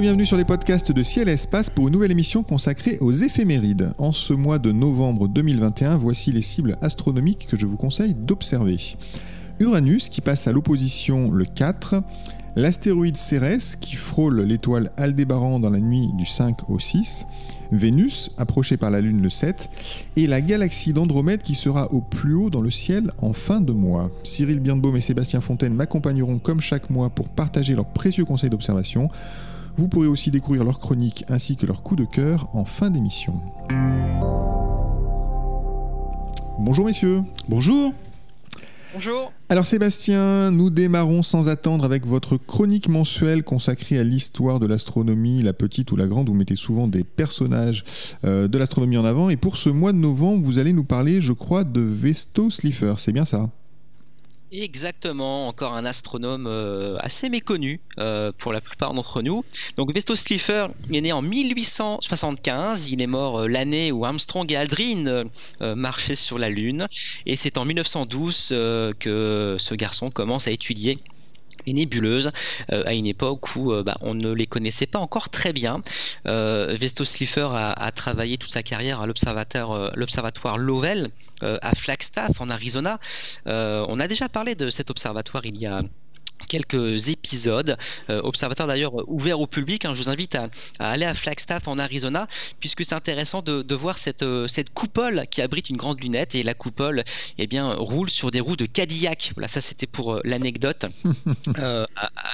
bienvenue sur les podcasts de Ciel et Espace pour une nouvelle émission consacrée aux éphémérides. En ce mois de novembre 2021, voici les cibles astronomiques que je vous conseille d'observer. Uranus qui passe à l'opposition le 4, l'astéroïde Cérès qui frôle l'étoile Aldébaran dans la nuit du 5 au 6, Vénus approchée par la Lune le 7, et la galaxie d'Andromède qui sera au plus haut dans le ciel en fin de mois. Cyril Birnbaum et Sébastien Fontaine m'accompagneront comme chaque mois pour partager leurs précieux conseils d'observation. Vous pourrez aussi découvrir leurs chroniques ainsi que leurs coups de cœur en fin d'émission. Bonjour messieurs. Bonjour. Bonjour. Alors Sébastien, nous démarrons sans attendre avec votre chronique mensuelle consacrée à l'histoire de l'astronomie, la petite ou la grande. Vous mettez souvent des personnages euh, de l'astronomie en avant. Et pour ce mois de novembre, vous allez nous parler, je crois, de Vesto Slipher. C'est bien ça? Exactement, encore un astronome euh, assez méconnu euh, pour la plupart d'entre nous. Donc Vesto Slipher est né en 1875, il est mort euh, l'année où Armstrong et Aldrin marchaient sur la Lune, et c'est en 1912 que ce garçon commence à étudier les nébuleuses euh, à une époque où euh, bah, on ne les connaissait pas encore très bien. Euh, Vesto Slipher a, travaillé toute sa carrière à l'observatoire Lowell à Flagstaff en Arizona. on a déjà parlé de cet observatoire il y a quelques épisodes. Euh, observateur d'ailleurs ouvert au public. Hein. je vous invite à, aller à Flagstaff en Arizona, puisque c'est intéressant de, voir cette, euh, cette coupole qui abrite une grande lunette. Et la coupole eh bien, roule sur des roues de Cadillac. Voilà, ça c'était pour euh, l'anecdote à,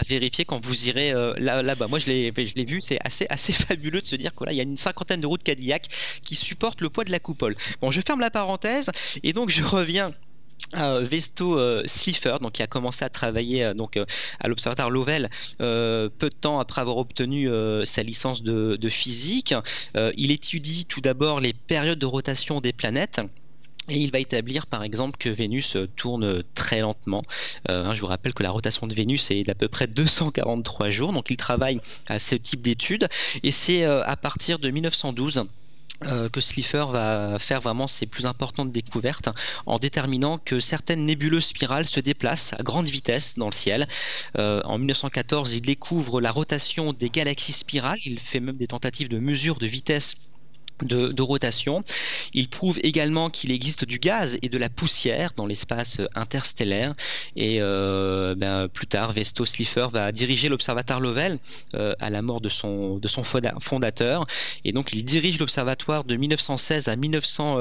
vérifier quand vous irez là, là-bas. Moi je l'ai, je l'ai vu, c'est assez, assez fabuleux de se dire qu'il y a une cinquantaine de roues de Cadillac qui supportent le poids de la coupole. Bon, je ferme la parenthèse et donc je reviens Vesto euh, Slipher, donc qui a commencé à travailler euh, donc euh, à l'observatoire Lovell peu de temps après avoir obtenu sa licence de, physique. il étudie tout d'abord les périodes de rotation des planètes. Et il va établir par exemple que Vénus tourne très lentement. Hein, je vous rappelle que la rotation de Vénus est d'à peu près 243 jours, donc il travaille à ce type d'études. Et c'est à partir de 1912 euh, que Slipher va faire vraiment ses plus importantes découvertes en déterminant que certaines nébuleuses spirales se déplacent à grande vitesse dans le ciel. Euh, en 1914, il découvre la rotation des galaxies spirales, il fait même des tentatives de mesure de vitesse de, rotation. Il prouve également qu'il existe du gaz et de la poussière dans l'espace interstellaire. Et euh, ben, plus tard, Vesto Slipher va diriger l'observatoire Lovell euh, à la mort de son, fondateur. Et donc, il dirige l'observatoire de 1916 à 1900.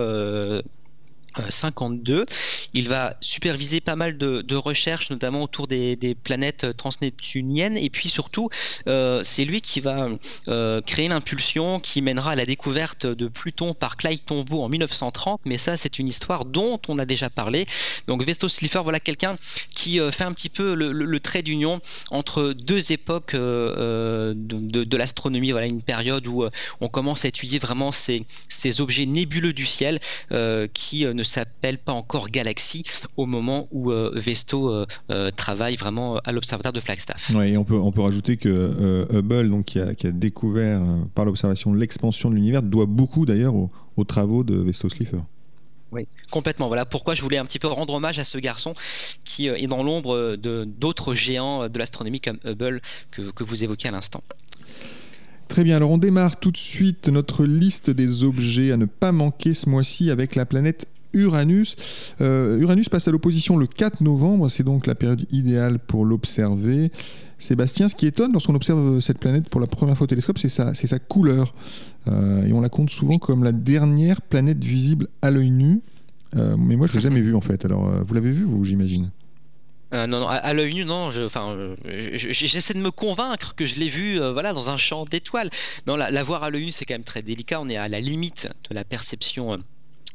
52. Il va superviser pas mal de, recherches, notamment autour des, planètes transneptuniennes. Et puis surtout, euh, c'est lui qui va euh, créer l'impulsion qui mènera à la découverte de Pluton par Clyde Tombaugh en 1930. Mais ça, c'est une histoire dont on a déjà parlé. Donc Vestos Slipher, voilà quelqu'un qui euh, fait un petit peu le, trait d'union entre deux époques de, l'astronomie. Voilà une période où on commence à étudier vraiment ces, ces objets nébuleux du ciel qui ne s'appelle pas encore Galaxy au moment où euh, Vesto euh, euh, travaille vraiment à l'observatoire de Flagstaff. Ouais, on peut, on peut rajouter que Hubble, donc, qui, a, découvert par l'observation l'expansion de l'univers, doit beaucoup d'ailleurs aux, travaux de Vesto Slipher. Oui, complètement. Voilà pourquoi je voulais un petit peu rendre hommage à ce garçon qui est dans l'ombre de d'autres géants de l'astronomie comme Hubble que, que vous évoquez à l'instant. Très bien, alors on démarre tout de suite notre liste des objets à ne pas manquer ce mois-ci avec la planète Uranus. Euh, Uranus passe à l'opposition le 4 novembre, c'est donc la période idéale pour l'observer. Sébastien, ce qui étonne lorsqu'on observe cette planète pour la première fois au télescope, c'est sa, couleur. Euh, et on la compte souvent comme la dernière planète visible à l'œil nu. Euh, mais moi, je ne l'ai jamais vue en fait. Alors, vous l'avez vue, vous, j'imagine? Non, non, à, l'œil nu, non. Enfin, j'essaie de me convaincre que je l'ai vue, voilà, dans un champ d'étoiles. Non, la, voir à l'œil nu, c'est quand même très délicat. On est à la limite de la perception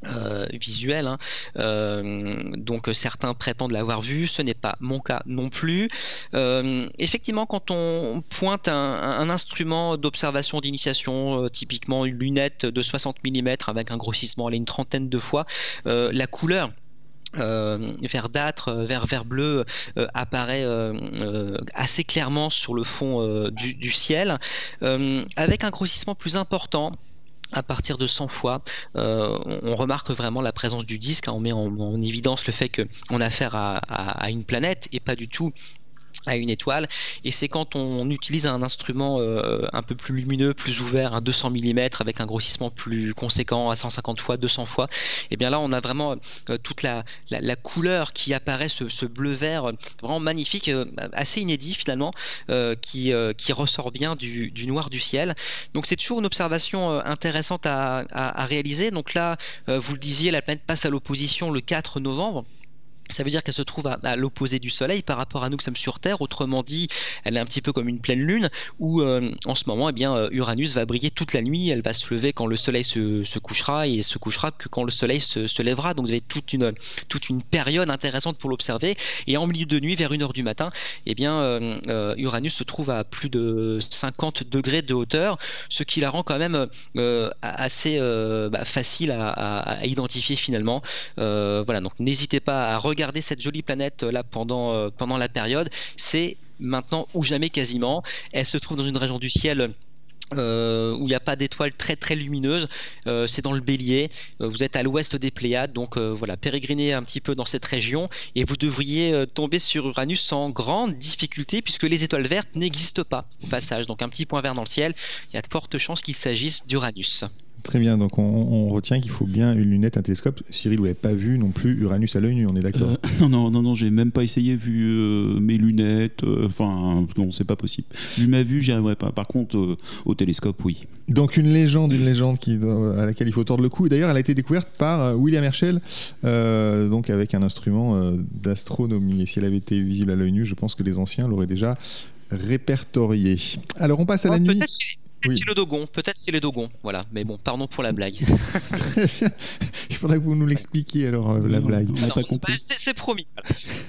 euh, visuel. Hein. Euh, donc certains prétendent l'avoir vu, ce n'est pas mon cas non plus. Euh, effectivement, quand on pointe un, instrument d'observation d'initiation, typiquement une lunette de 60 mm avec un grossissement à une trentaine de fois, la couleur verdâtre, vert vert bleu apparaît assez clairement sur le fond du, ciel, avec un grossissement plus important à partir de 100 fois, euh, on remarque vraiment la présence du disque. Hein. on met en, évidence le fait qu'on a affaire à, une planète et pas du tout à une étoile et c'est quand on utilise un instrument euh, un peu plus lumineux, plus ouvert, un 200 mm avec un grossissement plus conséquent à 150 fois, 200 fois, et bien là on a vraiment euh, toute la, la, couleur qui apparaît, ce, bleu vert euh, vraiment magnifique, assez inédit finalement, qui, qui ressort bien du, du, noir du ciel. Donc c'est toujours une observation intéressante à, à réaliser. Donc là, vous le disiez, la planète passe à l'opposition le 4 novembre ça veut dire qu'elle se trouve à, l'opposé du Soleil par rapport à nous qui sommes sur Terre. Autrement dit, elle est un petit peu comme une pleine lune où euh, en ce moment, eh bien, euh, Uranus va briller toute la nuit. Elle va se lever quand le Soleil se, couchera et se couchera que quand le Soleil se, lèvera. Donc vous avez toute une, toute une période intéressante pour l'observer. Et en milieu de nuit, vers 1h du matin, eh bien, euh, Uranus se trouve à plus de 50 degrés de hauteur, ce qui la rend quand même assez bah, facile à, à, identifier finalement. voilà, donc n'hésitez pas à regarder Regarder cette jolie planète euh, là pendant, euh, pendant la période, c'est maintenant ou jamais quasiment. Elle se trouve dans une région du ciel euh, où il n'y a pas d'étoiles très très lumineuses. c'est dans le Bélier. vous êtes à l'ouest des Pléiades, donc voilà, pérégrinez un petit peu dans cette région et vous devriez tomber sur Uranus sans grande difficulté puisque les étoiles vertes n'existent pas au passage. Donc un petit point vert dans le ciel, il y a de fortes chances qu'il s'agisse d'Uranus. Très bien, donc on, retient qu'il faut bien une lunette, un télescope. Cyril, vous n'avez pas vu non plus Uranus à l'œil nu, on est d'accord euh, Non, non, non, non j'ai même pas essayé vu euh, mes lunettes. Euh, enfin, non, c'est pas possible. Vu ma vue, j'y arriverai pas. Par contre, au télescope, oui. Donc une légende, une légende qui, à laquelle il faut tordre le cou. D'ailleurs, elle a été découverte par William Herschel, donc avec un instrument d'astronomie. Et si elle avait été visible à l'œil nu, je pense que les anciens l'auraient déjà répertoriée. Alors on passe à la nuit. Peut-être c'est le Dogon, peut-être c'est le Dogon, voilà. Mais bon, pardon pour la blague. Très bien. Il faudra que vous nous l'expliquiez alors, euh, la blague. On n'a pas compris. Bah, c'est promis.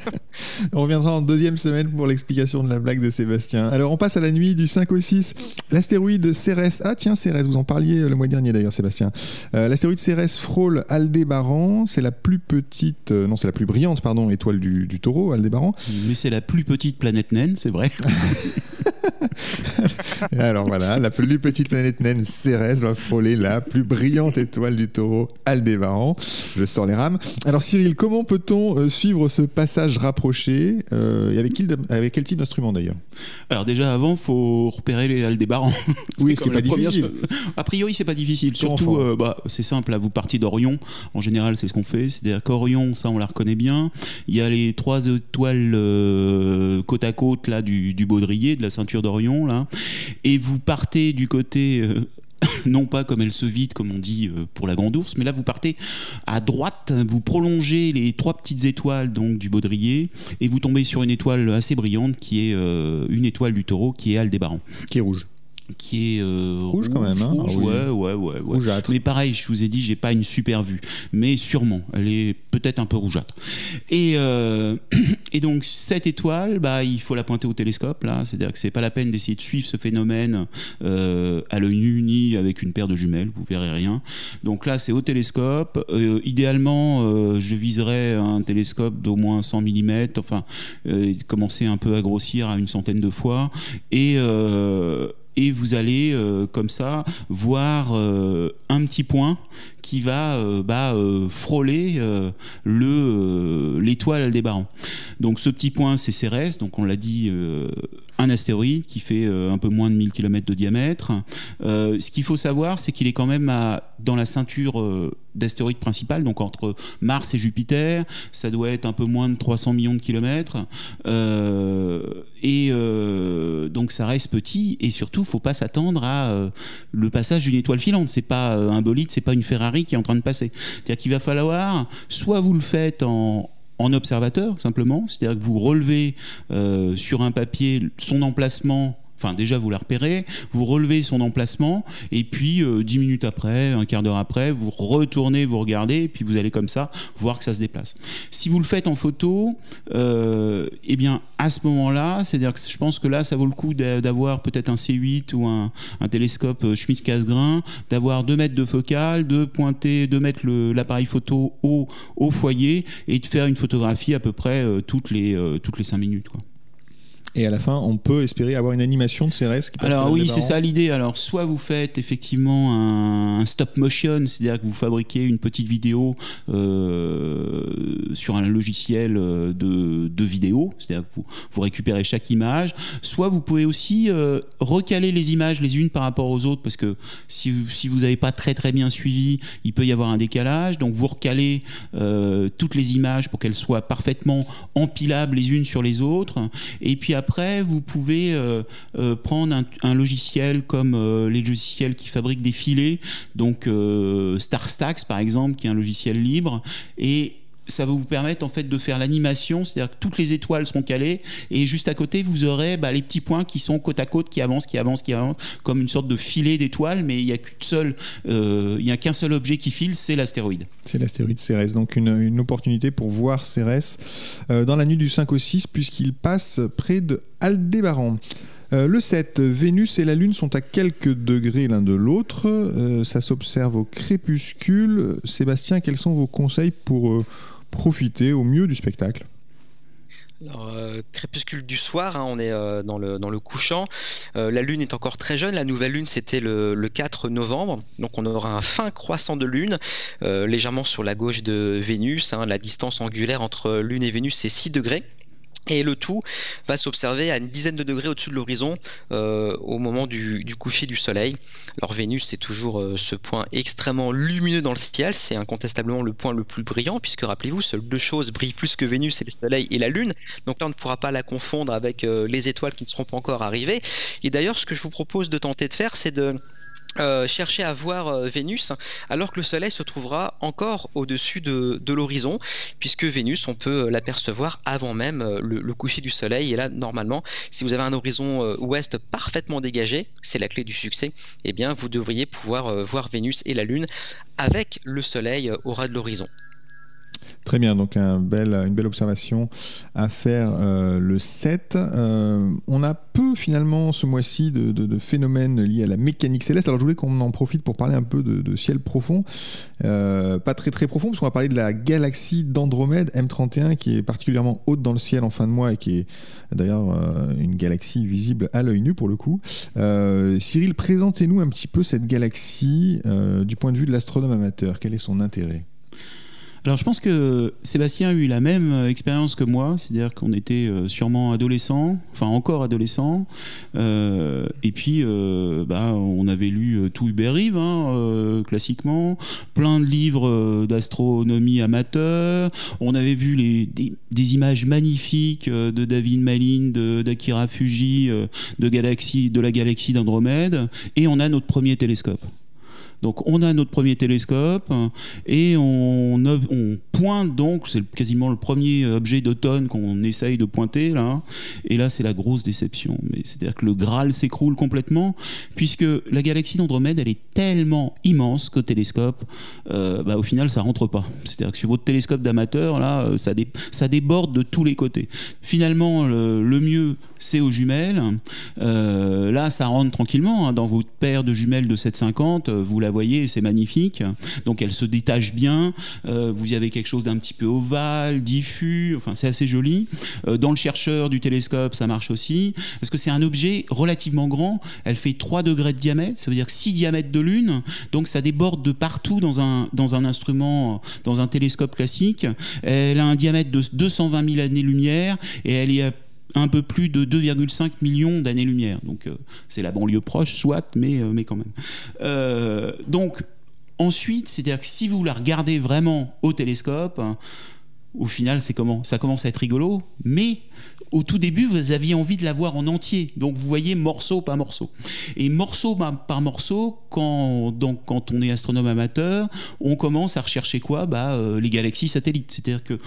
on reviendra en deuxième semaine pour l'explication de la blague de Sébastien. Alors, on passe à la nuit du 5 au 6. L'astéroïde Cérès. Ah, tiens, Cérès, vous en parliez euh, le mois dernier d'ailleurs, Sébastien. Euh, l'astéroïde Cérès frôle Aldébaran. C'est la plus petite, non, c'est la plus brillante, pardon, étoile du, du taureau, Aldébaran. Mais c'est la plus petite planète naine, c'est vrai. alors voilà, la plus petite planète naine, Cérès, va frôler la plus brillante étoile du taureau, Aldébaran. Je sors les rames. Alors Cyril, comment peut-on euh, suivre ce passage rapproché euh, et avec, avec quel type d'instrument d'ailleurs? Alors déjà avant, il faut repérer les Aldébaran. oui, ce qui n'est pas difficile. A priori, c'est pas difficile. Surtout, euh, bah, c'est simple, vous partez d'Orion. En général, c'est ce qu'on fait. C'est-à-dire qu'Orion, ça, on la reconnaît bien. Il y a les trois étoiles côte à côte là, du, du baudrier, de la ceinture d'Orion. Et vous partez du côté euh, non pas comme elle se vide, comme on dit euh, pour la grande ours, mais là vous partez à droite, vous prolongez les trois petites étoiles donc du baudrier et vous tombez sur une étoile assez brillante qui est euh, une étoile du taureau qui est Aldébaran. Qui est rouge qui est euh, rouge, quand même. Hein rouge, ah ouais, ouais, ouais, mais pareil, je vous ai dit, j'ai pas une super vue, mais sûrement, elle est peut-être un peu rougeâtre. Et, euh, et donc cette étoile, bah, il faut la pointer au télescope là, c'est-à-dire que c'est pas la peine d'essayer de suivre ce phénomène euh, à l'œil nu ni avec une paire de jumelles, vous verrez rien. Donc là, c'est au télescope. idéalement, je viserais un télescope d'au moins 100 mm, enfin, commencer un peu à grossir à une centaine de fois et et vous allez euh, comme ça voir euh, un petit point qui va euh, bah, frôler le l'étoile Aldébaran. Donc ce petit point c'est Cérès, donc on l'a dit un astéroïde qui fait un peu moins de 1000 km de diamètre. ce qu'il faut savoir c'est qu'il est quand même dans la ceinture d'astéroïdes principales, donc entre Mars et Jupiter, ça doit être un peu moins de 300 millions de kilomètres. et donc ça reste petit et surtout faut pas s'attendre à euh, le passage d'une étoile filante. C'est pas euh, un bolide, c'est pas une Ferrari qui est en train de passer. C'est-à-dire qu'il va falloir, soit vous le faites en, observateur simplement, c'est-à-dire que vous relevez euh, sur un papier son emplacement Enfin, déjà, vous la repérez, vous relevez son emplacement, et puis euh, dix minutes après, un quart d'heure après, vous retournez, vous regardez, et puis vous allez comme ça voir que ça se déplace. Si vous le faites en photo, euh, eh bien, à ce moment-là, c'est-à-dire que je pense que là, ça vaut le coup d'avoir peut-être un C8 ou un, télescope euh, Schmitz-Cassegrain, d'avoir deux mètres de focale, de pointer, de mettre l'appareil photo au, foyer et de faire une photographie à peu près toutes les, toutes les cinq minutes. Quoi. Et à la fin, on peut espérer avoir une animation de CRS qui Alors oui, c'est ça l'idée. Alors soit vous faites effectivement un, stop motion, c'est-à-dire que vous fabriquez une petite vidéo euh, sur un logiciel euh, de, de vidéo, c'est-à-dire que vous, vous, récupérez chaque image. Soit vous pouvez aussi euh, recaler les images les unes par rapport aux autres, parce que si, si vous n'avez pas très très bien suivi, il peut y avoir un décalage. Donc vous recalez toutes les images pour qu'elles soient parfaitement empilables les unes sur les autres. Et puis après, vous pouvez euh, euh, prendre un, logiciel comme euh, les logiciels qui fabriquent des filets, donc StarStax par exemple, qui est un logiciel libre, et ça va vous permettre en fait de faire l'animation, c'est-à-dire que toutes les étoiles seront calées et juste à côté vous aurez bah, les petits points qui sont côte à côte, qui avancent, qui avancent, qui avancent, comme une sorte de filet d'étoiles, mais il n'y a qu'une seule, il y a qu'un seul objet qui file, c'est l'astéroïde. C'est l'astéroïde Cérès, donc une, une, opportunité pour voir Cérès dans la nuit du 5 au 6 puisqu'il passe près de Aldébaran. Euh, le 7, Vénus et la Lune sont à quelques degrés l'un de l'autre. Euh, ça s'observe au crépuscule. Sébastien, quels sont vos conseils pour euh, profiter au mieux du spectacle? Alors, crépuscule du soir, hein, on est dans, le, dans le couchant. la lune est encore très jeune. La nouvelle lune, c'était le, 4 novembre. Donc, on aura un fin croissant de lune, légèrement sur la gauche de Vénus. Hein. la distance angulaire entre lune et Vénus, c'est 6 degrés. Et le tout va s'observer à une dizaine de degrés au-dessus de l'horizon euh, au moment du, coucher du soleil. Alors Vénus, c'est toujours euh, ce point extrêmement lumineux dans le ciel, c'est incontestablement le point le plus brillant, puisque rappelez-vous, seules deux choses brillent plus que Vénus, c'est le soleil et la lune. Donc là, on ne pourra pas la confondre avec euh, les étoiles qui ne seront pas encore arrivées. Et d'ailleurs, ce que je vous propose de tenter de faire, c'est de euh, chercher à voir euh, Vénus alors que le Soleil se trouvera encore au-dessus de, l'horizon, puisque Vénus, on peut l'apercevoir avant même euh, le, coucher du Soleil. Et là, normalement, si vous avez un horizon ouest parfaitement dégagé, c'est la clé du succès, eh bien, vous devriez pouvoir voir Vénus et la Lune avec le Soleil au ras de l'horizon. Très bien, donc une belle observation à faire euh, le 7. Euh, on a peu finalement ce mois-ci de, phénomènes liés à la mécanique céleste. Alors je voulais qu'on en profite pour parler un peu de, ciel profond. Euh, pas très très profond, parce qu'on va parler de la galaxie d'Andromède M31 qui est particulièrement haute dans le ciel en fin de mois et qui est d'ailleurs une galaxie visible à l'œil nu pour le coup. Cyril, présentez-nous un petit peu cette galaxie du point de vue de l'astronome amateur. Quel est son intérêt? Alors je pense que Sébastien a eu la même euh, expérience que moi, c'est-à-dire qu'on était euh, sûrement adolescent, enfin encore adolescent, euh, et puis bah, on avait lu tout Hubert Reeve, hein, classiquement, plein de livres d'astronomie amateur, on avait vu les, des, images magnifiques de David Malin, d'Akira Fuji, de la galaxie d'Andromède, et on a notre premier télescope. Donc on a notre premier télescope et on, pointe donc, c'est quasiment le premier objet d'automne qu'on essaye de pointer là. Et là c'est la grosse déception. Mais c'est-à-dire que le Graal s'écroule complètement puisque la galaxie d'Andromède elle est tellement immense qu'au télescope, euh, bah, au final ça rentre pas. C'est-à-dire que sur votre télescope d'amateur là, euh, ça, déborde de tous les côtés. Finalement le mieux c'est aux jumelles. Euh, là, ça rentre tranquillement hein, dans votre paire de jumelles de 750. Euh, vous la voyez, c'est magnifique. Donc, elle se détache bien. Vous y avez quelque d'un petit peu ovale, diffus. Enfin, c'est assez joli. dans le chercheur du télescope, ça marche aussi. Parce que c'est un objet relativement grand. Elle fait 3 degrés de diamètre. Ça veut dire 6 diamètres de lune. Donc, ça déborde de partout dans un, dans un instrument, dans un télescope classique. Elle a un diamètre de 220 000 années-lumière et elle est un peu plus de 2,5 millions d'années-lumière. Donc euh, c'est la banlieue proche, soit, mais, euh, mais quand même. Euh, donc ensuite, c'est-à-dire que si vous la regardez vraiment au télescope, au final, c'est comment? Ça commence à être rigolo, mais au tout début, vous aviez envie de la voir en entier. Donc vous voyez morceau par morceau. Et morceau par morceau, quand, donc, quand on est astronome amateur, on commence à rechercher quoi? Bah, Les galaxies satellites. C'est-à-dire que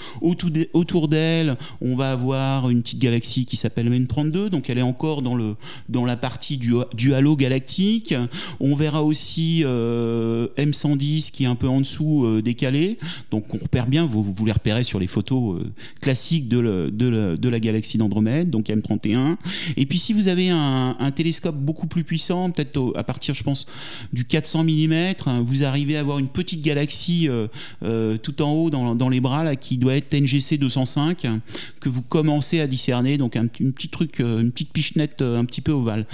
autour d'elle, on va avoir une petite galaxie qui s'appelle M32, donc elle est encore dans, le, dans la partie du, du halo galactique. On verra aussi M110 qui est un peu en dessous décalé, donc on repère bien, vous, vous les repérez sur les photos classiques de, de, de la galaxie d'Andromède, donc M31. Et puis si vous avez un, télescope beaucoup plus puissant, peut-être à partir, je pense, du 400 mm, vous arrivez à avoir une petite galaxie euh, euh, tout en haut dans, les bras là, qui doit être NGC 205 que vous commencez à discerner, donc un, petit truc, euh, une petite pichenette un petit peu ovale.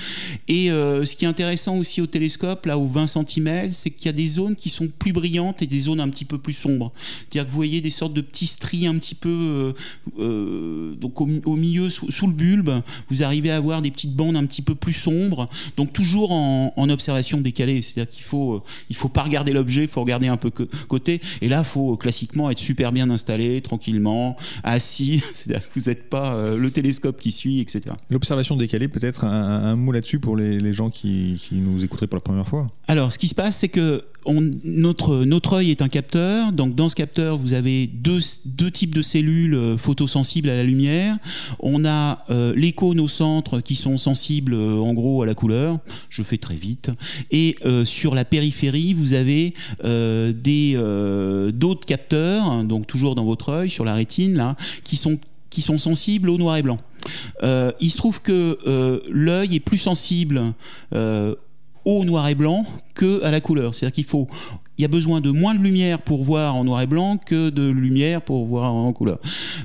Et ce qui est intéressant aussi au télescope, là, aux 20 cm, c'est qu'il y a des zones qui sont plus brillantes et des zones un petit peu plus sombres. C'est-à-dire que vous voyez des sortes de petits stries un petit peu donc au, milieu, sous, le bulbe, vous arrivez à avoir des petites bandes un petit peu plus sombres, donc toujours en, observation décalée. C'est-à-dire qu'il faut, euh, il faut pas regarder l'objet, il faut regarder un peu côté. Et là, il faut euh, classiquement être super bien installé, tranquillement, assis. C'est-à-dire que vous n'êtes pas euh, le télescope qui suit, etc. L'observation décalée, peut-être un, mot là-dessus pour les, gens qui, qui nous écouteraient pour la première fois. Alors, ce qui se passe, c'est que notre, notre œil est un capteur, donc dans ce capteur, vous avez deux, deux types de cellules photosensibles à la lumière. On a euh, les cônes au centre qui sont sensibles euh, en gros à la couleur, je fais très vite, et sur la périphérie, vous avez des d'autres capteurs, donc toujours dans votre œil, sur la rétine, là, qui sont, qui sont sensibles au noir et blanc. il se trouve que l'œil est plus sensible au noir et blanc que à la couleur. C'est-à-dire qu'il faut il y a besoin de moins de lumière pour voir en noir et blanc que de lumière pour voir en couleur.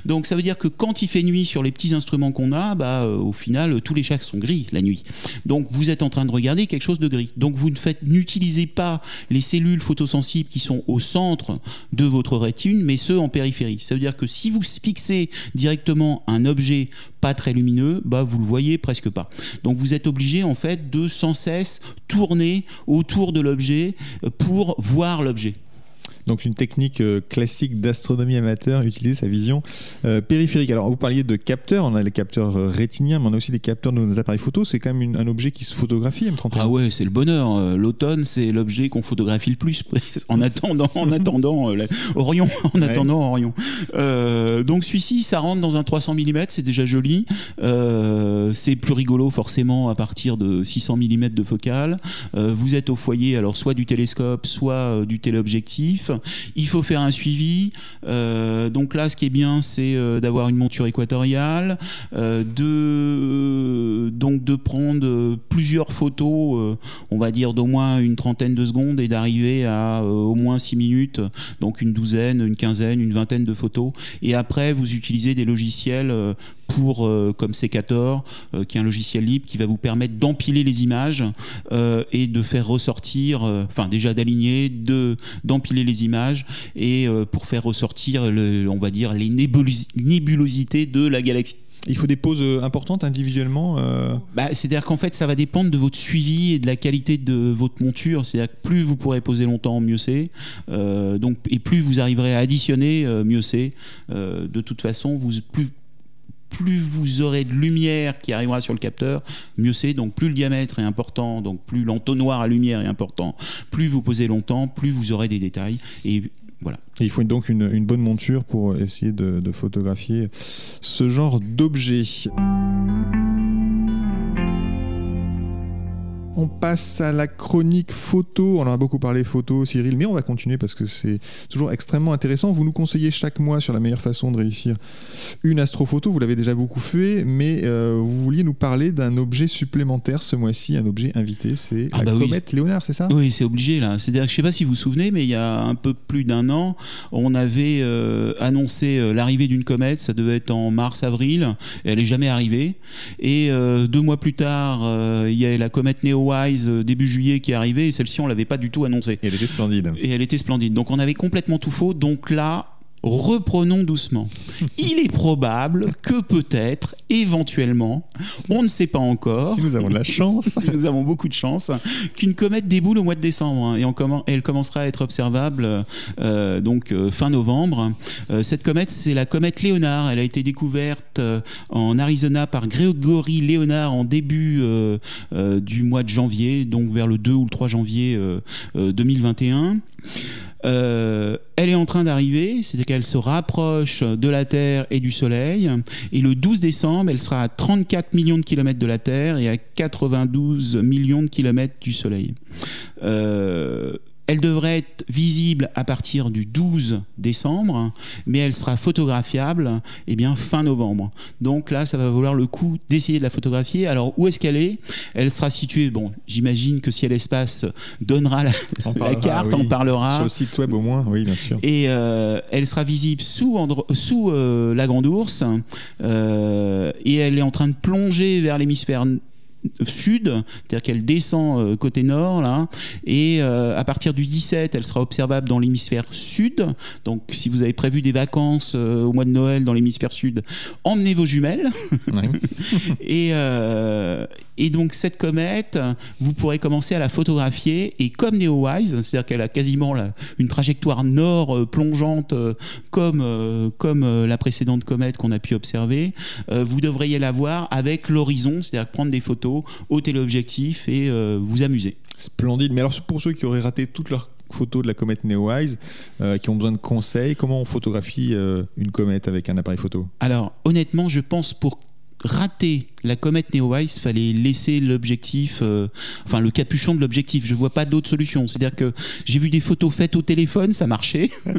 Donc ça veut dire que quand il fait nuit sur les petits instruments qu'on a, bah, euh, au final, tous les chats sont gris la nuit. Donc vous êtes en train de regarder quelque chose de gris. Donc vous ne faites, n'utilisez pas les cellules photosensibles qui sont au centre de votre rétine, mais ceux en périphérie. Ça veut dire que si vous fixez directement un objet pas très lumineux, bah vous le voyez presque pas. Donc vous êtes obligé en fait de sans cesse tourner autour de l'objet pour voir l'objet. Donc une technique euh, classique d'astronomie amateur, utiliser sa vision euh, périphérique. Alors vous parliez de capteurs, on a les capteurs euh, rétiniens, mais on a aussi des capteurs de nos appareils photo. C'est quand même un objet qui se photographie M31. Ah ouais, c'est le bonheur. L'automne, c'est l'objet qu'on photographie le plus en attendant, en attendant Orion, en attendant Orion. donc celui-ci, ça rentre dans un 300 mm, c'est déjà joli. c'est plus rigolo forcément à partir de 600 mm de focale. vous êtes au foyer, alors soit du télescope, soit du téléobjectif. Il faut faire un suivi. Euh, donc là, ce qui est bien, c'est euh, d'avoir une monture équatoriale, euh, de, donc de prendre plusieurs photos, on va dire d'au moins une trentaine de secondes et d'arriver à au moins six minutes, donc une douzaine, une quinzaine, une vingtaine de photos. Et après, vous utilisez des logiciels pour euh, comme Secator, euh, qui est un logiciel libre qui va vous permettre d'empiler les images euh, et de faire ressortir, enfin déjà d'aligner, de d'empiler les images et pour faire ressortir, on va dire, les nébulosités de la galaxie. Il faut des pauses importantes individuellement bah, C'est-à-dire qu'en fait, ça va dépendre de votre suivi et de la qualité de votre monture. C'est-à-dire que plus vous pourrez poser longtemps, mieux c'est. donc, et plus vous arriverez à additionner, mieux c'est. de toute façon, vous, plus, plus vous aurez de lumière qui arrivera sur le capteur, mieux c'est. Donc plus le diamètre est important, donc plus l'entonnoir à lumière est important, plus vous posez longtemps, plus vous aurez des détails. Et voilà. il faut donc une, bonne monture pour essayer de, de photographier ce genre d'objet. On passe à la chronique photo. On en a beaucoup parlé photo, Cyril, mais on va continuer parce que c'est toujours extrêmement intéressant. Vous nous conseillez chaque mois sur la meilleure façon de réussir une astrophoto. Vous l'avez déjà beaucoup fait, mais euh, vous vouliez nous parler d'un objet supplémentaire ce mois-ci, un objet invité. C'est ah la bah comète Léonard, c'est ça? Oui, c'est obligé là. C'est-à-dire, je ne sais pas si vous vous souvenez, mais il y a un peu plus d'un an, on avait euh, annoncé euh, l'arrivée d'une comète. Ça devait être en mars-avril. Elle n'est jamais arrivée. Et deux mois plus tard, il y a la comète Néo Wise euh, début juillet qui est arrivée et celle-ci on l'avait pas du tout annoncée. Et elle était splendide. Et elle était splendide. Donc on avait complètement tout faux. Donc là, reprenons doucement. Il est probable que peut-être, éventuellement, on ne sait pas encore. Si nous avons de la chance. si nous avons beaucoup de chance, qu'une comète déboule au mois de décembre hein, et, elle commencera à être observable euh, donc euh, fin novembre. Euh, cette comète, c'est la comète Léonard. Elle a été découverte en Arizona par Grégory Léonard en début du mois de janvier, donc vers le 2 ou le 3 janvier 2021. Euh, elle est en train d'arriver, c'est-à-dire qu'elle se rapproche de la Terre et du Soleil. Et le 12 décembre, elle sera à 34 millions de kilomètres de la Terre et à 92 millions de kilomètres du Soleil. Euh, elle devrait être visible à partir du 12 décembre, mais elle sera photographiable eh bien, fin novembre. Donc là, ça va valoir le coup d'essayer de la photographier. Alors, où est-ce qu'elle est? Elle sera située, bon, j'imagine que si elle espace donnera la, carte, on parlera. Sur le site web au moins, oui, bien sûr. Et euh, elle sera visible sous, sous euh, la Grande Ourse, euh, et elle est en train de plonger vers l'hémisphère sud, c'est-à-dire qu'elle descend euh, côté nord là, et euh, à partir du 17, elle sera observable dans l'hémisphère sud. Donc, si vous avez prévu des vacances euh, au mois de Noël dans l'hémisphère sud, emmenez vos jumelles. et, et donc cette comète, vous pourrez commencer à la photographier et comme NeoWise, c'est-à-dire qu'elle a quasiment une trajectoire nord plongeante comme, comme la précédente comète qu'on a pu observer, vous devriez la voir avec l'horizon, c'est-à-dire prendre des photos au téléobjectif et euh, vous amuser. Splendide. Mais alors pour ceux qui auraient raté toutes leurs photos de la comète Neowise, euh, qui ont besoin de conseils, comment on photographie euh, une comète avec un appareil photo? Alors honnêtement, je pense pour rater la comète Neowise, fallait laisser l'objectif, euh, enfin le capuchon de l'objectif. Je vois pas d'autre solution. C'est-à-dire que j'ai vu des photos faites au téléphone, ça marchait.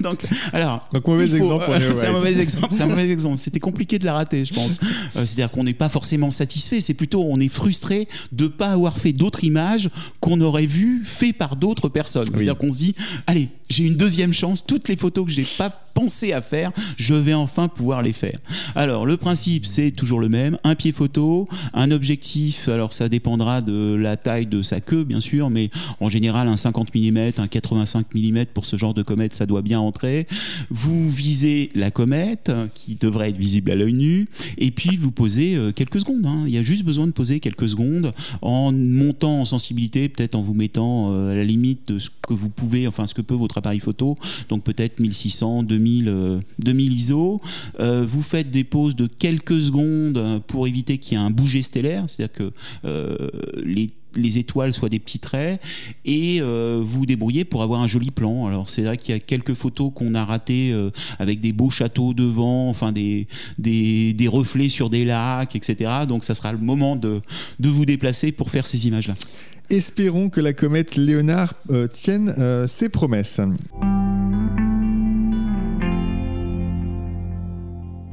donc, alors, donc mauvais exemple. c'est un mauvais exemple. C'est un mauvais exemple. C'était compliqué de la rater, je pense. Euh, c'est-à-dire qu'on n'est pas forcément satisfait. C'est plutôt on est frustré de pas avoir fait d'autres images qu'on aurait vues faites par d'autres personnes. C'est-à-dire qu'on se dit, allez, j'ai une deuxième chance. Toutes les photos que j'ai pas pensé à faire, je vais enfin pouvoir les faire. Alors le principe c'est toujours le même. Un pied photo, un objectif, alors ça dépendra de la taille de sa queue, bien sûr, mais en général, un 50 mm, un 85 mm pour ce genre de comète, ça doit bien entrer. Vous visez la comète, qui devrait être visible à l'œil nu, et puis vous posez euh, quelques secondes. Hein. Il y a juste besoin de poser quelques secondes en montant en sensibilité, peut-être en vous mettant euh, à la limite de ce que vous pouvez, enfin ce que peut votre appareil photo, donc peut-être 1600, 2000, 2000 ISO. Euh, vous faites des poses de quelques quelques secondes pour éviter qu'il y ait un bouger stellaire, c'est-à-dire que euh, les les étoiles soient des petits traits et euh, vous débrouillez pour avoir un joli plan. Alors c'est vrai qu'il y a quelques photos qu'on a ratées euh, avec des beaux châteaux devant, enfin des, des, reflets sur des lacs, etc. Donc ça sera le moment de, de vous déplacer pour faire ces images-là. Espérons que la comète Léonard tienne ses promesses.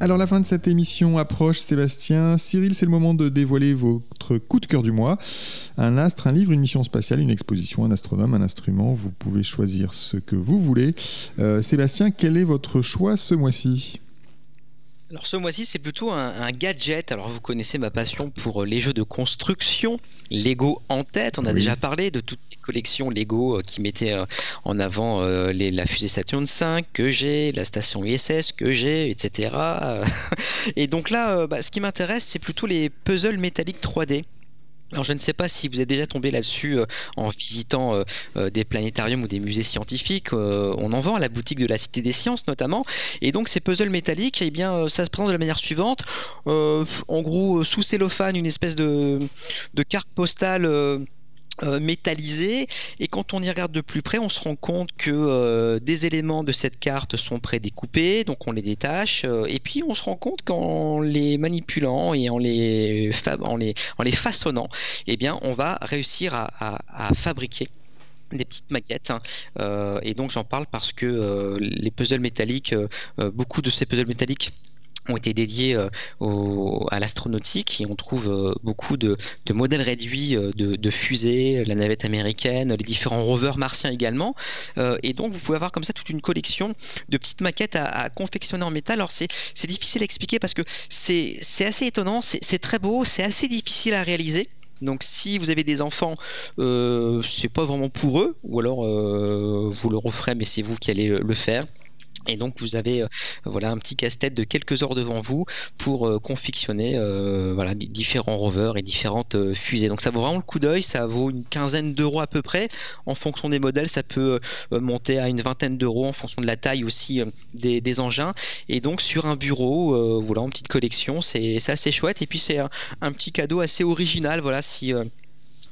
Alors la fin de cette émission approche, Sébastien. Cyril, c'est le moment de dévoiler votre coup de cœur du mois. Un astre, un livre, une mission spatiale, une exposition, un astronome, un instrument. Vous pouvez choisir ce que vous voulez. Euh, Sébastien, quel est votre choix ce mois-ci? Alors ce mois-ci, c'est plutôt un, gadget. Alors vous connaissez ma passion pour euh, les jeux de construction, Lego en tête. On a déjà parlé de toutes ces collections Lego euh, qui mettaient euh, en avant la fusée Saturn V que j'ai, la station ISS que j'ai, etc. Et donc là, bah, ce qui m'intéresse, c'est plutôt les puzzles métalliques 3D. Alors je ne sais pas si vous êtes déjà tombé là-dessus euh, en visitant euh, euh, des planétariums ou des musées scientifiques. on en vend à la boutique de la Cité des Sciences notamment. Et donc ces puzzles métalliques, eh bien ça se présente de la manière suivante. en gros, sous cellophane, une espèce de, de carte postale euh, métallisé et quand on y regarde de plus près on se rend compte que euh, des éléments de cette carte sont prédécoupés donc on les détache euh, et puis on se rend compte qu'en les manipulant et en les, en les, en les façonnant eh bien on va réussir à, fabriquer des petites maquettes hein. et donc j'en parle parce que les puzzles métalliques beaucoup de ces puzzles métalliques ont été dédiés euh, à l'astronautique et on trouve euh, beaucoup de, modèles réduits euh, de, fusées, la navette américaine, les différents rovers martiens également. et donc vous pouvez avoir comme ça toute une collection de petites maquettes à, confectionner en métal. Alors c'est difficile à expliquer parce que c'est assez étonnant, c'est très beau, c'est assez difficile à réaliser. Donc si vous avez des enfants, euh, c'est pas vraiment pour eux, ou alors vous le referez, mais c'est vous qui allez le faire. Et donc vous avez euh, voilà un petit casse-tête de quelques heures devant vous pour euh, confectionner euh, voilà différents rovers et différentes fusées. Donc ça vaut vraiment le coup d'œil, ça vaut une quinzaine d'euros à peu près. En fonction des modèles, ça peut monter à une vingtaine d'euros en fonction de la taille aussi des, engins. Et donc sur un bureau, voilà, en petite collection, c'est assez chouette. Et puis c'est un, un, petit cadeau assez original. Voilà si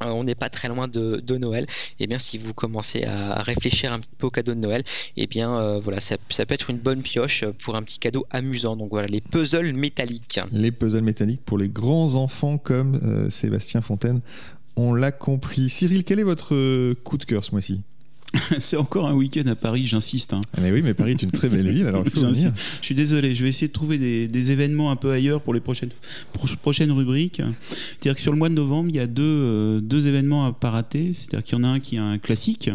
on n'est pas très loin de, Noël, et bien si vous commencez à réfléchir un petit peu au cadeau de Noël, et eh bien euh, voilà, ça, peut être une bonne pioche pour un petit cadeau amusant. Donc voilà, les puzzles métalliques. Les puzzles métalliques pour les grands enfants comme euh, Sébastien Fontaine. On l'a compris. Cyril, quel est votre coup de cœur ce mois-ci? c'est encore un week-end à Paris, j'insiste. Hein. Ah, mais oui, mais Paris est une très belle ville, alors il faut venir. Je suis désolé, je vais essayer de trouver des, événements un peu ailleurs pour les prochaines, prochaines rubriques. C'est-à-dire que sur le mois de novembre, il y a deux, euh, deux événements à pas rater. C'est-à-dire qu'il y en a un qui est un classique.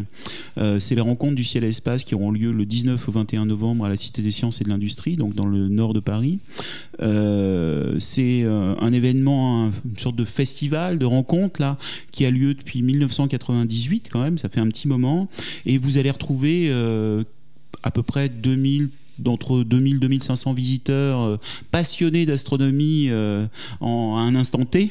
Euh, c'est les rencontres du ciel et espace qui auront lieu le 19 au 21 novembre à la Cité des Sciences et de l'Industrie, donc dans le nord de Paris. Euh, c'est un événement, une sorte de festival, de rencontre là, qui a lieu depuis 1998 quand même, ça fait un petit moment. Et vous allez retrouver euh, à peu près 2000 d'entre 2000 2500 visiteurs euh, passionnés d'astronomie euh, en, à un instant T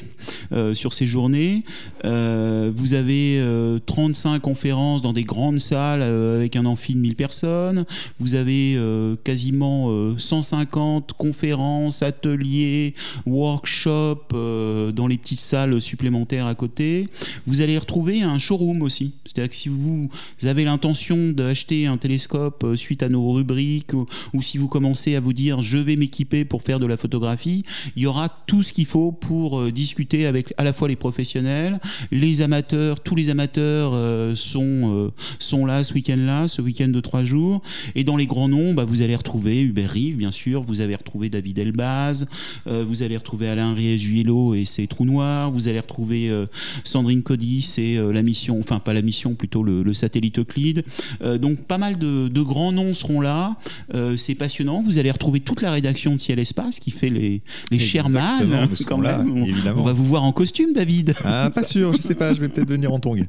euh, sur ces journées. vous avez 35 conférences dans des grandes salles avec un amphi de 1000 personnes. Vous avez quasiment 150 conférences, ateliers, workshops dans les petites salles supplémentaires à côté. Vous allez retrouver un showroom aussi. C'est-à-dire que si vous avez l'intention d'acheter un télescope suite à nos rubriques ou si vous commencez à vous dire je vais m'équiper pour faire de la photographie, il y aura tout ce qu'il faut pour euh, discuter avec à la fois les professionnels, les amateurs, tous les amateurs euh, sont, euh, sont là ce week-end-là, ce week-end de trois jours. Et dans les grands noms, bah, vous allez retrouver Hubert Rive, bien sûr, vous allez retrouver David Elbaz, vous allez retrouver Alain Riejuelo et ses trous noirs, vous allez retrouver Sandrine Codis et la mission, enfin pas la mission, plutôt le, satellite Euclide. donc pas mal de, grands noms seront là c'est passionnant. Vous allez retrouver toute la rédaction de Ciel Espace qui fait les, les Sherman. Quand même. On, va vous voir en costume, David. Ah, pas sûr, je sais pas, je vais peut-être venir en tongue.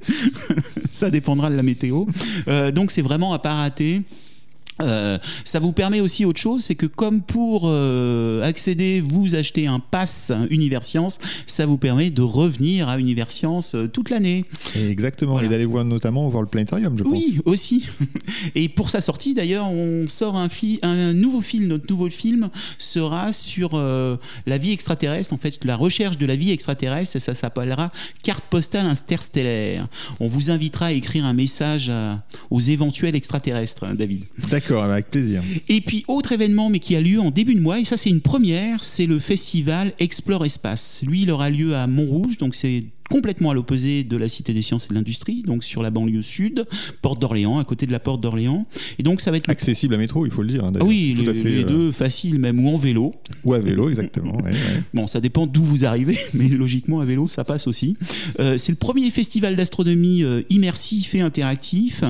Ça dépendra de la météo. Euh, donc c'est vraiment à pas rater. Euh, ça vous permet aussi autre chose, c'est que comme pour euh, accéder, vous achetez un pass Universcience, ça vous permet de revenir à Universcience euh, toute l'année. Exactement, et d'aller voir notamment voir le planétarium, je pense. Oui, aussi. Et pour sa sortie, d'ailleurs, on sort un, un nouveau film. Notre nouveau film sera sur la vie extraterrestre, en fait, la recherche de la vie extraterrestre, et ça s'appellera Carte postale interstellaire. On vous invitera à écrire un message aux éventuels extraterrestres, David. D'accord. D'accord, avec plaisir. Et puis, autre événement, mais qui a lieu en début de mois, et ça c'est une première, c'est le festival Explore Espace. Lui, il aura lieu à Montrouge, donc c'est complètement à l'opposé de la Cité des Sciences et de l'Industrie, donc sur la banlieue sud, porte d'Orléans, à côté de la porte d'Orléans. Et donc ça va être accessible à métro, il faut le dire. Hein, oui, les, les euh, deux faciles, même ou en vélo. Ou à vélo, exactement. Bon, ça dépend d'où vous arrivez, mais logiquement à vélo, ça passe aussi. Euh, c'est le premier festival d'astronomie euh, immersif et interactif,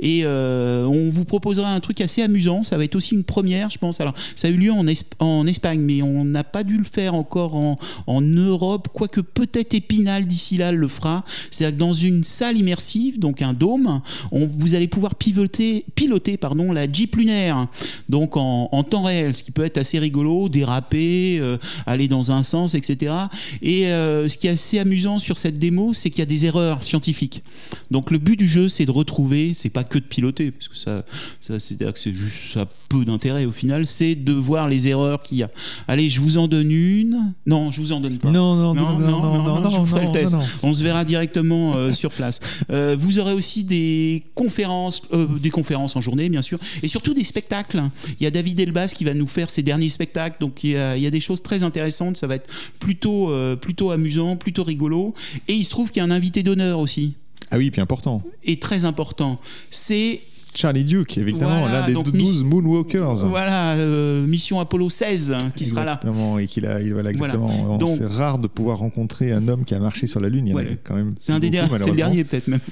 et on vous proposera un truc assez amusant. Ça va être aussi une première, je pense. Alors, ça a eu lieu en, en Espagne, mais on n'a pas dû le faire encore en, en Europe, quoique peut-être Épinal d'ici là le fera. C'est-à-dire que dans une salle immersive, donc un dôme, on, vous allez pouvoir pivoter, piloter pardon, la Jeep lunaire, donc en, temps réel, ce qui peut être assez rigolo, déraper, euh, aller dans un sens, etc. Et euh, ce qui est assez amusant sur cette démo, c'est qu'il y a des erreurs scientifiques. Donc le but du jeu, c'est de retrouver, c'est pas que de piloter, parce que ça, ça c'est juste ça peu d'intérêt au final, c'est de voir les erreurs qu'il y a. Allez, je vous en donne une. Non, je vous en donne pas. Non, non, non, non, non, non, non, non, non, non, on se verra directement euh, sur place. Euh, vous aurez aussi des conférences, euh, des conférences en journée, bien sûr, et surtout des spectacles. Il y a David Elbas qui va nous faire ses derniers spectacles, donc il y a, des choses très intéressantes. Ça va être plutôt, plutôt amusant, plutôt rigolo. Et il se trouve qu'il y a un invité d'honneur aussi. Ah oui, puis important. Et très important. C'est Charlie Duke, évidemment, l'un des 12 Moonwalkers. Voilà, mission Apollo 16 hein, qui sera là. Exactement, et qu'il a, il, voilà, exactement. C'est rare de pouvoir rencontrer un homme qui a marché sur la Lune. Il quand même. C'est un des derniers, c'est le dernier peut-être même.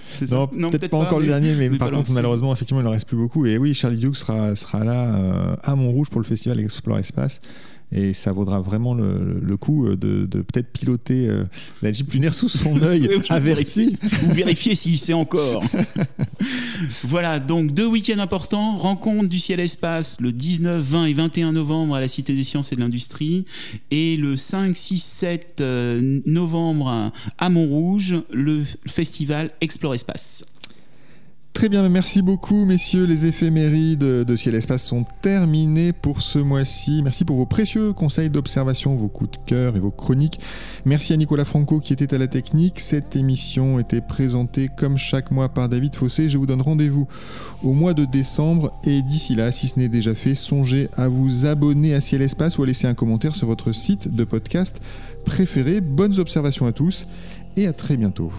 Non, peut-être pas, encore le dernier, mais, par contre, malheureusement, effectivement, il en reste plus beaucoup. Et oui, Charlie Duke sera, sera là euh, à Montrouge pour le festival Explore Espace. Et ça vaudra vraiment le, coup de, peut-être piloter la Jeep lunaire sous son œil averti. Ou vérifier s'il sait encore. voilà, donc deux week-ends importants. Rencontre du ciel-espace le 19, 20 et 21 novembre à la Cité des Sciences et de l'Industrie. Et le 5, 6, 7 novembre à Montrouge, le festival Explore Espace. Très bien, merci beaucoup messieurs. Les éphémérides de Ciel Espace sont terminés pour ce mois-ci. Merci pour vos précieux conseils d'observation, vos coups de cœur et vos chroniques. Merci à Nicolas Franco qui était à la technique. Cette émission était présentée comme chaque mois par David Fossé. Je vous donne rendez-vous au mois de décembre et d'ici là, si ce n'est déjà fait, songez à vous abonner à Ciel Espace ou à laisser un commentaire sur votre site de podcast préféré. Bonnes observations à tous et à très bientôt.